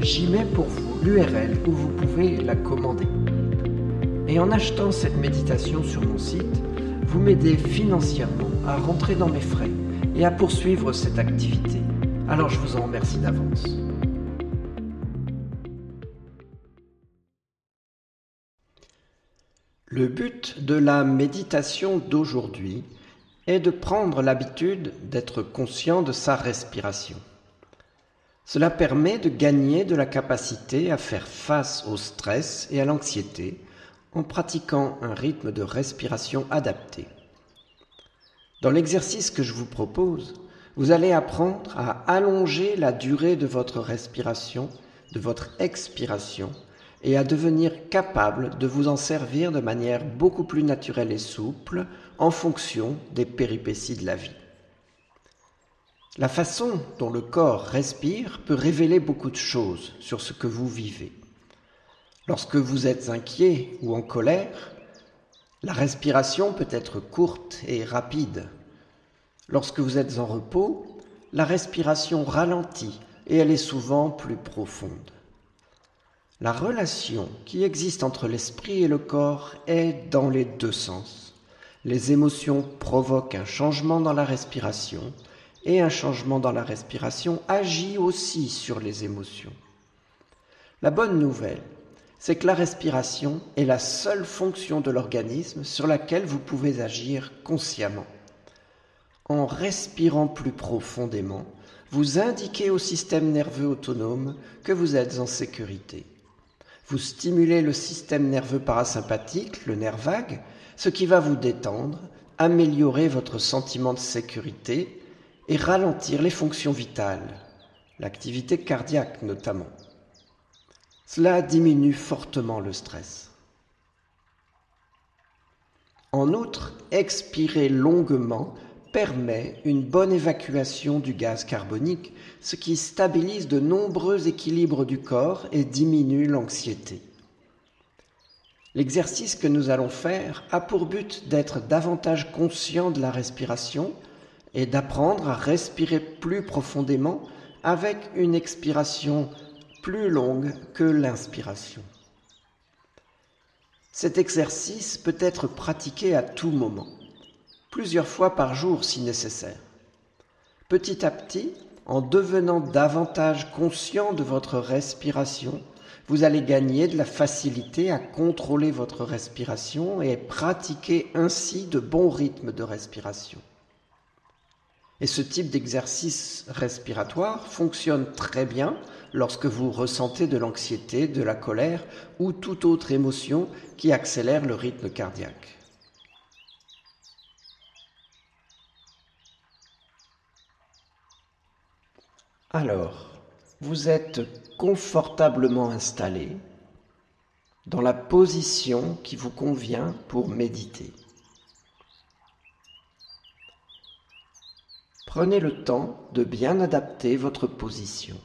j'y mets pour vous l'URL où vous pouvez la commander. Et en achetant cette méditation sur mon site, vous m'aidez financièrement à rentrer dans mes frais et à poursuivre cette activité. Alors je vous en remercie d'avance. Le but de la méditation d'aujourd'hui est de prendre l'habitude d'être conscient de sa respiration. Cela permet de gagner de la capacité à faire face au stress et à l'anxiété en pratiquant un rythme de respiration adapté. Dans l'exercice que je vous propose, vous allez apprendre à allonger la durée de votre respiration, de votre expiration, et à devenir capable de vous en servir de manière beaucoup plus naturelle et souple en fonction des péripéties de la vie. La façon dont le corps respire peut révéler beaucoup de choses sur ce que vous vivez. Lorsque vous êtes inquiet ou en colère, la respiration peut être courte et rapide. Lorsque vous êtes en repos, la respiration ralentit et elle est souvent plus profonde. La relation qui existe entre l'esprit et le corps est dans les deux sens. Les émotions provoquent un changement dans la respiration et un changement dans la respiration agit aussi sur les émotions. La bonne nouvelle, c'est que la respiration est la seule fonction de l'organisme sur laquelle vous pouvez agir consciemment. En respirant plus profondément, vous indiquez au système nerveux autonome que vous êtes en sécurité. Vous stimulez le système nerveux parasympathique, le nerf vague, ce qui va vous détendre, améliorer votre sentiment de sécurité et ralentir les fonctions vitales, l'activité cardiaque notamment. Cela diminue fortement le stress. En outre, expirer longuement permet une bonne évacuation du gaz carbonique, ce qui stabilise de nombreux équilibres du corps et diminue l'anxiété. L'exercice que nous allons faire a pour but d'être davantage conscient de la respiration et d'apprendre à respirer plus profondément avec une expiration plus longue que l'inspiration. Cet exercice peut être pratiqué à tout moment plusieurs fois par jour si nécessaire. Petit à petit, en devenant davantage conscient de votre respiration, vous allez gagner de la facilité à contrôler votre respiration et pratiquer ainsi de bons rythmes de respiration. Et ce type d'exercice respiratoire fonctionne très bien lorsque vous ressentez de l'anxiété, de la colère ou toute autre émotion qui accélère le rythme cardiaque. Alors, vous êtes confortablement installé dans la position qui vous convient pour méditer. Prenez le temps de bien adapter votre position.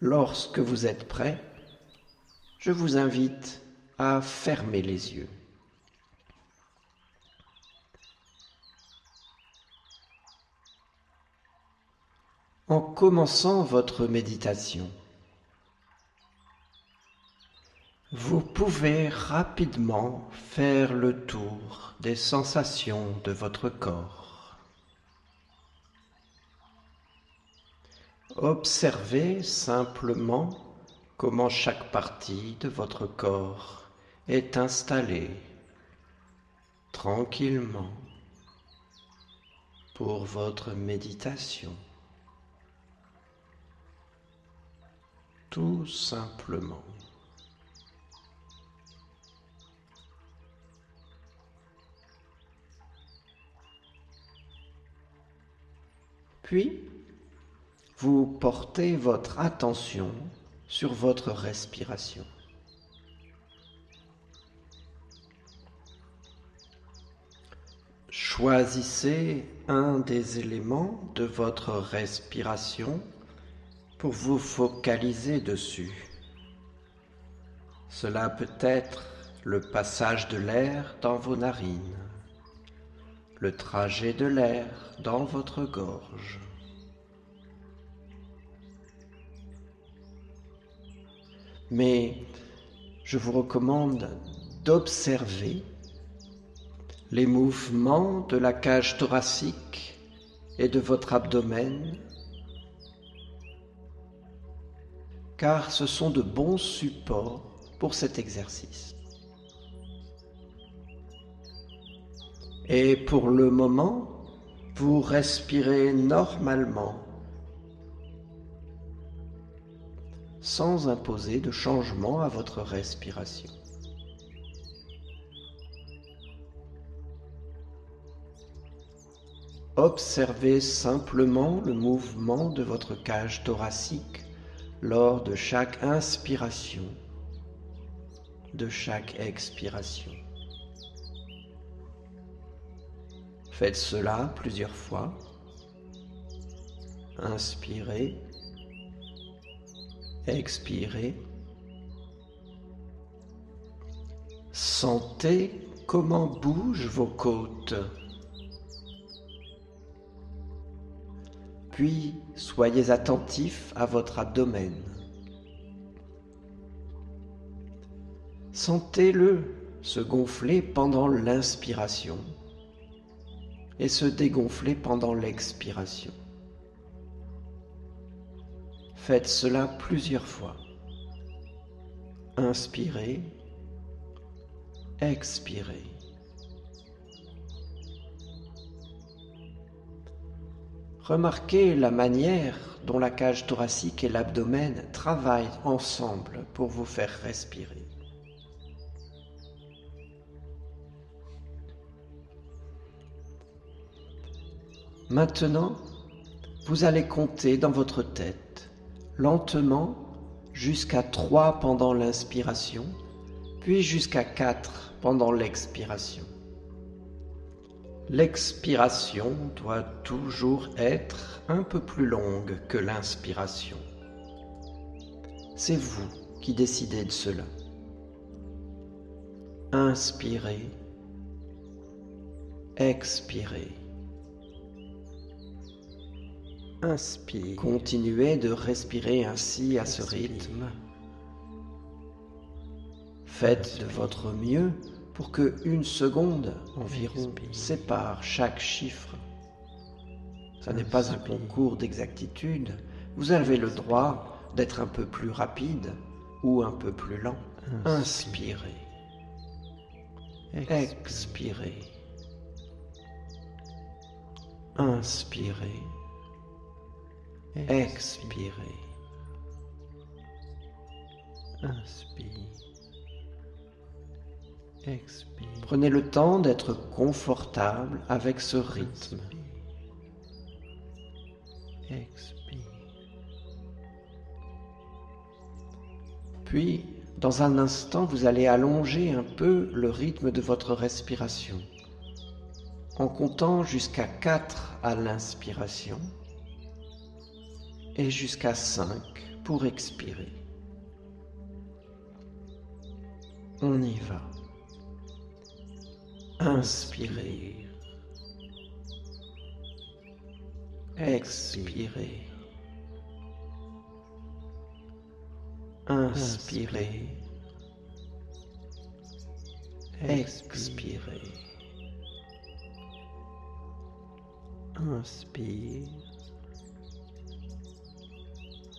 Lorsque vous êtes prêt, je vous invite à fermer les yeux. En commençant votre méditation, vous pouvez rapidement faire le tour des sensations de votre corps. Observez simplement comment chaque partie de votre corps est installée tranquillement pour votre méditation. Tout simplement. Puis, vous portez votre attention sur votre respiration. Choisissez un des éléments de votre respiration pour vous focaliser dessus. Cela peut être le passage de l'air dans vos narines le trajet de l'air dans votre gorge. Mais je vous recommande d'observer les mouvements de la cage thoracique et de votre abdomen, car ce sont de bons supports pour cet exercice. Et pour le moment, vous respirez normalement, sans imposer de changement à votre respiration. Observez simplement le mouvement de votre cage thoracique lors de chaque inspiration, de chaque expiration. Faites cela plusieurs fois. Inspirez. Expirez. Sentez comment bougent vos côtes. Puis soyez attentif à votre abdomen. Sentez-le se gonfler pendant l'inspiration et se dégonfler pendant l'expiration. Faites cela plusieurs fois. Inspirez, expirez. Remarquez la manière dont la cage thoracique et l'abdomen travaillent ensemble pour vous faire respirer. Maintenant, vous allez compter dans votre tête, lentement, jusqu'à 3 pendant l'inspiration, puis jusqu'à 4 pendant l'expiration. L'expiration doit toujours être un peu plus longue que l'inspiration. C'est vous qui décidez de cela. Inspirez, expirez. Inspire. Continuez de respirer ainsi à ce rythme. Faites de votre mieux pour que une seconde environ sépare chaque chiffre. Ce n'est pas un concours d'exactitude. Vous avez le droit d'être un peu plus rapide ou un peu plus lent. Inspirez. Expirez. Inspirez. Expirez. Inspire. Expire. Prenez le temps d'être confortable avec ce rythme. Expire. Puis, dans un instant, vous allez allonger un peu le rythme de votre respiration en comptant jusqu'à 4 à l'inspiration et jusqu'à 5 pour expirer. On y va. Inspirez. Expirez. Inspirez. Expirez. Inspire.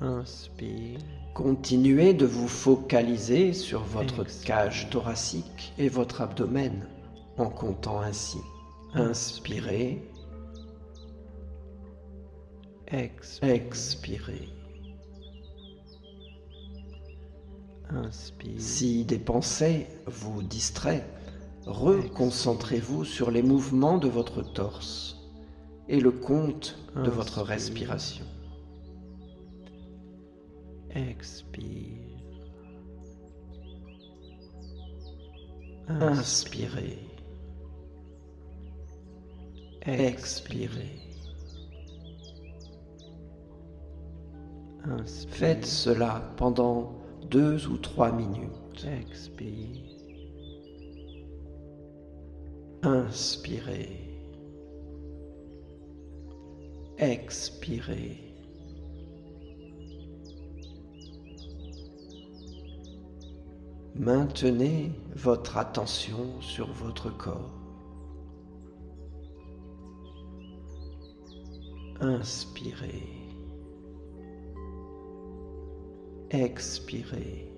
Inspire. Continuez de vous focaliser sur votre cage thoracique et votre abdomen en comptant ainsi. Inspirez. Expirez. Inspire. Si des pensées vous distraient, reconcentrez-vous sur les mouvements de votre torse et le compte de votre respiration. Expire. Inspirez. Expirez. Faites cela pendant deux ou trois minutes. Expire. Inspirez. Expirez. Maintenez votre attention sur votre corps. Inspirez. Expirez.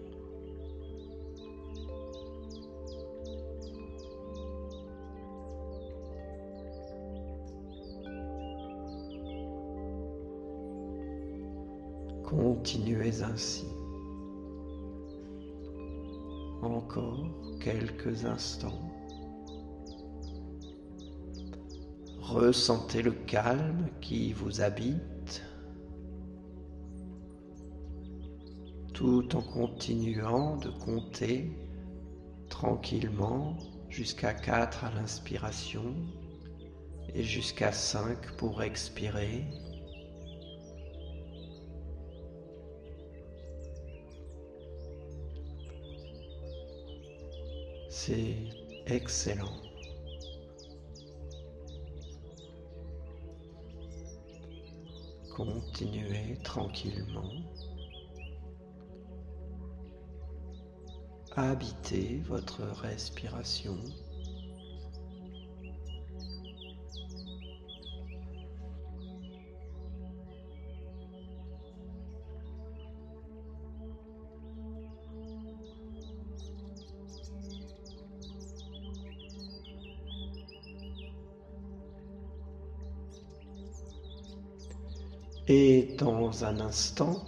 Continuez ainsi. Quelques instants. Ressentez le calme qui vous habite tout en continuant de compter tranquillement jusqu'à 4 à l'inspiration et jusqu'à 5 pour expirer. C'est excellent. Continuez tranquillement. Habitez votre respiration. Dans un instant,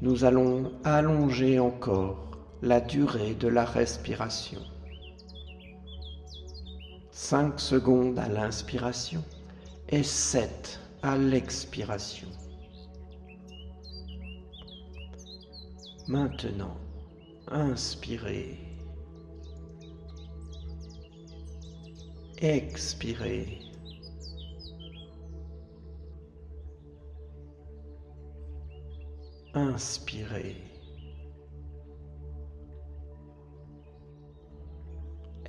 nous allons allonger encore la durée de la respiration. 5 secondes à l'inspiration et 7 à l'expiration. Maintenant, inspirez. Expirez. Inspirez.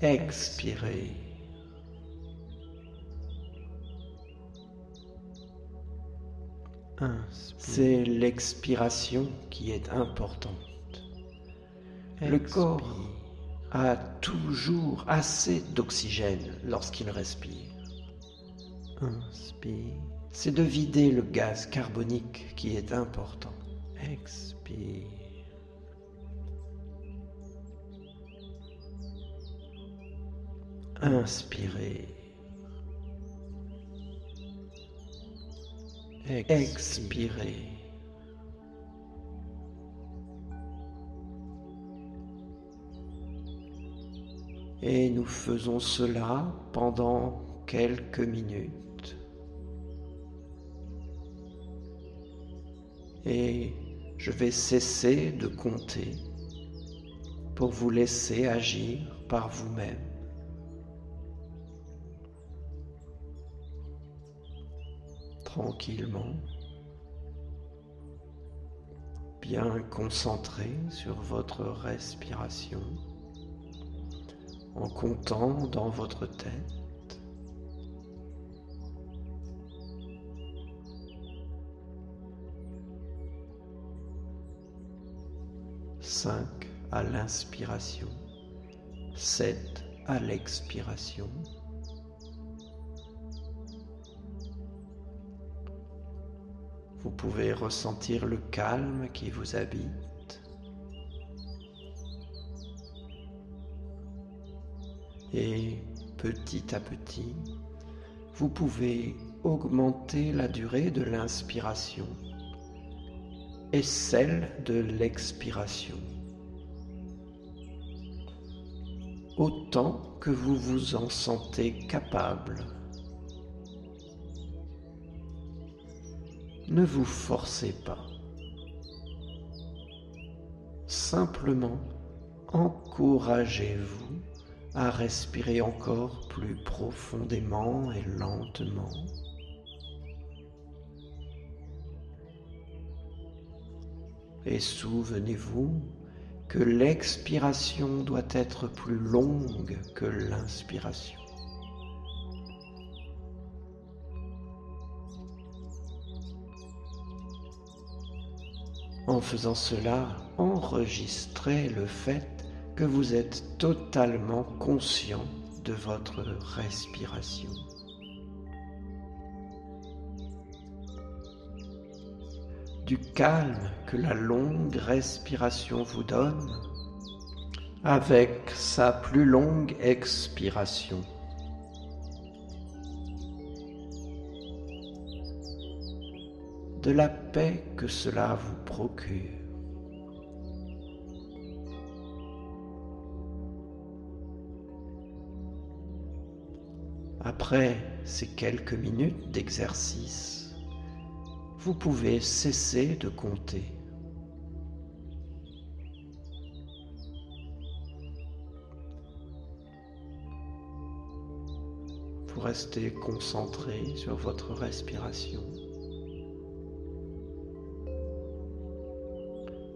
Expirez. C'est l'expiration qui est importante. Le corps a toujours assez d'oxygène lorsqu'il respire. Inspire. C'est de vider le gaz carbonique qui est important. Expire. Inspirez. expirez. Et nous faisons cela pendant quelques minutes. Je vais cesser de compter pour vous laisser agir par vous-même. Tranquillement, bien concentré sur votre respiration en comptant dans votre tête. Cinq à l'inspiration, sept à l'expiration. Vous pouvez ressentir le calme qui vous habite. Et petit à petit, vous pouvez augmenter la durée de l'inspiration et celle de l'expiration. Autant que vous vous en sentez capable. Ne vous forcez pas. Simplement, encouragez-vous à respirer encore plus profondément et lentement. Et souvenez-vous que l'expiration doit être plus longue que l'inspiration. En faisant cela, enregistrez le fait que vous êtes totalement conscient de votre respiration. Du calme que la longue respiration vous donne avec sa plus longue expiration. De la paix que cela vous procure. Après ces quelques minutes d'exercice, vous pouvez cesser de compter. Vous restez concentré sur votre respiration.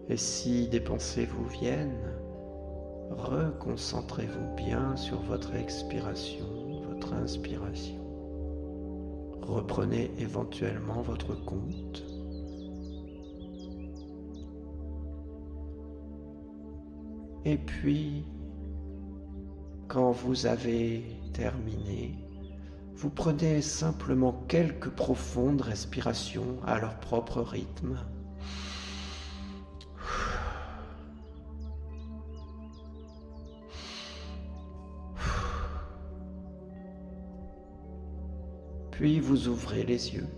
Et si des pensées vous viennent, reconcentrez-vous bien sur votre expiration inspiration. Reprenez éventuellement votre compte. Et puis, quand vous avez terminé, vous prenez simplement quelques profondes respirations à leur propre rythme. Puis vous ouvrez les yeux,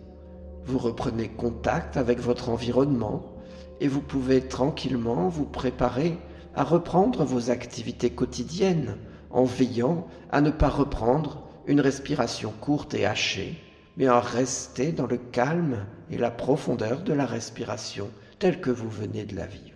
vous reprenez contact avec votre environnement et vous pouvez tranquillement vous préparer à reprendre vos activités quotidiennes en veillant à ne pas reprendre une respiration courte et hachée, mais à rester dans le calme et la profondeur de la respiration telle que vous venez de la vivre.